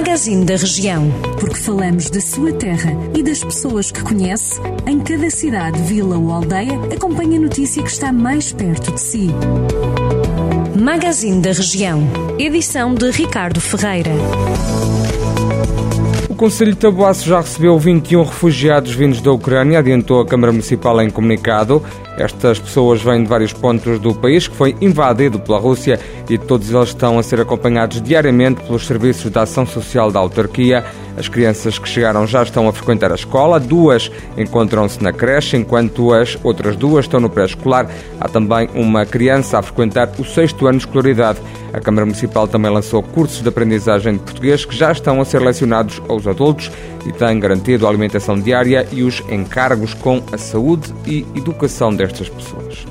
Magazine da Região. Porque falamos da sua terra e das pessoas que conhece, em cada cidade, vila ou aldeia, acompanhe a notícia que está mais perto de si. Magazine da Região. Edição de Ricardo Ferreira. O Conselho de Taboaço já recebeu 21 refugiados vindos da Ucrânia, adiantou a Câmara Municipal em comunicado. Estas pessoas vêm de vários pontos do país que foi invadido pela Rússia e todos eles estão a ser acompanhados diariamente pelos serviços da ação social da autarquia. As crianças que chegaram já estão a frequentar a escola, duas encontram-se na creche, enquanto as outras duas estão no pré-escolar. Há também uma criança a frequentar o sexto ano de escolaridade. A Câmara Municipal também lançou cursos de aprendizagem de português que já estão a ser lecionados aos adultos e tem garantido a alimentação diária e os encargos com a saúde e educação destas pessoas.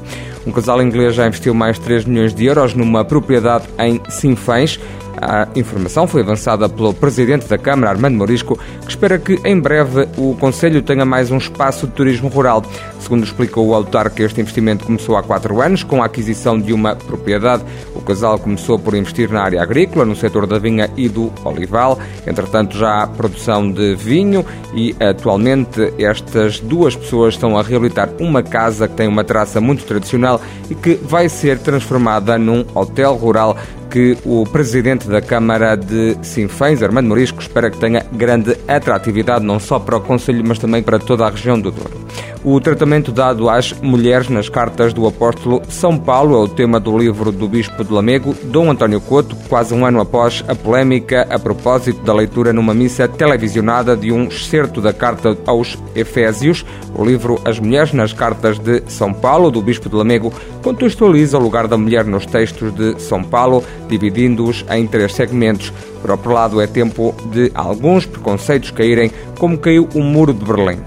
Um casal inglês já investiu mais de 3 milhões de euros numa propriedade em Sinfãs. A informação foi avançada pelo Presidente da Câmara, Armando Morisco, que espera que em breve o Conselho tenha mais um espaço de turismo rural. Segundo explicou o autarca, este investimento começou há quatro anos com a aquisição de uma propriedade. O casal começou por investir na área agrícola, no setor da vinha e do olival. Entretanto, já há produção de vinho e atualmente estas duas pessoas estão a reabilitar uma casa que tem uma traça muito tradicional e que vai ser transformada num hotel rural que o presidente da Câmara de Sinfãs, Armando Morisco, espera que tenha grande atratividade não só para o Conselho, mas também para toda a região do Douro. O tratamento dado às mulheres nas cartas do apóstolo São Paulo é o tema do livro do Bispo de Lamego, Dom António Couto, quase um ano após a polémica a propósito da leitura numa missa televisionada de um excerto da carta aos Efésios. O livro As Mulheres nas Cartas de São Paulo, do Bispo de Lamego, contextualiza o lugar da mulher nos textos de São Paulo, dividindo-os em três segmentos. Por outro lado, é tempo de alguns preconceitos caírem, como caiu o Muro de Berlim.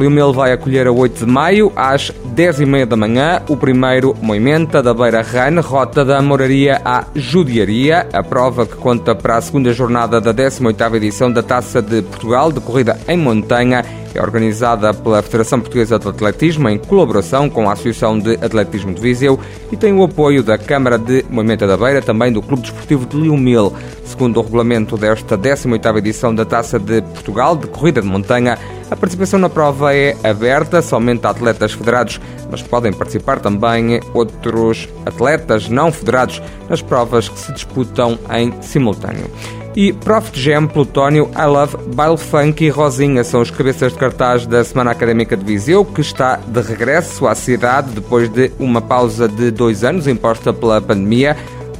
Liumel vai acolher a 8 de maio, às 10h30 da manhã, o primeiro Moimenta da Beira Rane, rota da Moraria à Judiaria, a prova que conta para a segunda jornada da 18ª edição da Taça de Portugal, de corrida em montanha é organizada pela Federação Portuguesa de Atletismo em colaboração com a Associação de Atletismo de Viseu e tem o apoio da Câmara de Moimenta da Beira, também do Clube Desportivo de Liumil. Segundo o regulamento desta 18ª edição da Taça de Portugal de Corrida de Montanha, a participação na prova é aberta somente a atletas federados, mas podem participar também outros atletas não federados nas provas que se disputam em simultâneo. E Prof. Gem, Plutónio, I Love, Baile Funk e Rosinha são os cabeças de cartaz da Semana Académica de Viseu, que está de regresso à cidade depois de uma pausa de dois anos imposta pela pandemia.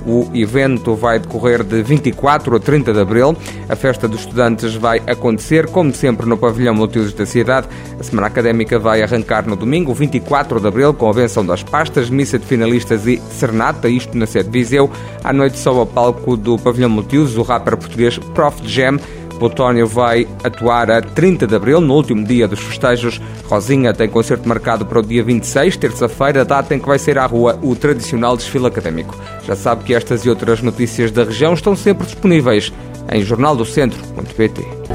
O evento vai decorrer de 24 a 30 de abril. A festa dos estudantes vai acontecer, como sempre, no pavilhão multiusos da cidade. A semana académica vai arrancar no domingo, 24 de abril, com a benção das pastas, missa de finalistas e serenata, isto na sede de Viseu. À noite, sob ao palco do pavilhão multiusos, o rapper português Prof. Jam Plutónio vai atuar a 30 de abril, no último dia dos festejos. Rosinha tem concerto marcado para o dia 26, terça-feira, data em que vai ser à rua o tradicional desfile académico. Já sabe que estas e outras notícias da região estão sempre disponíveis em jornaldocentro.pt.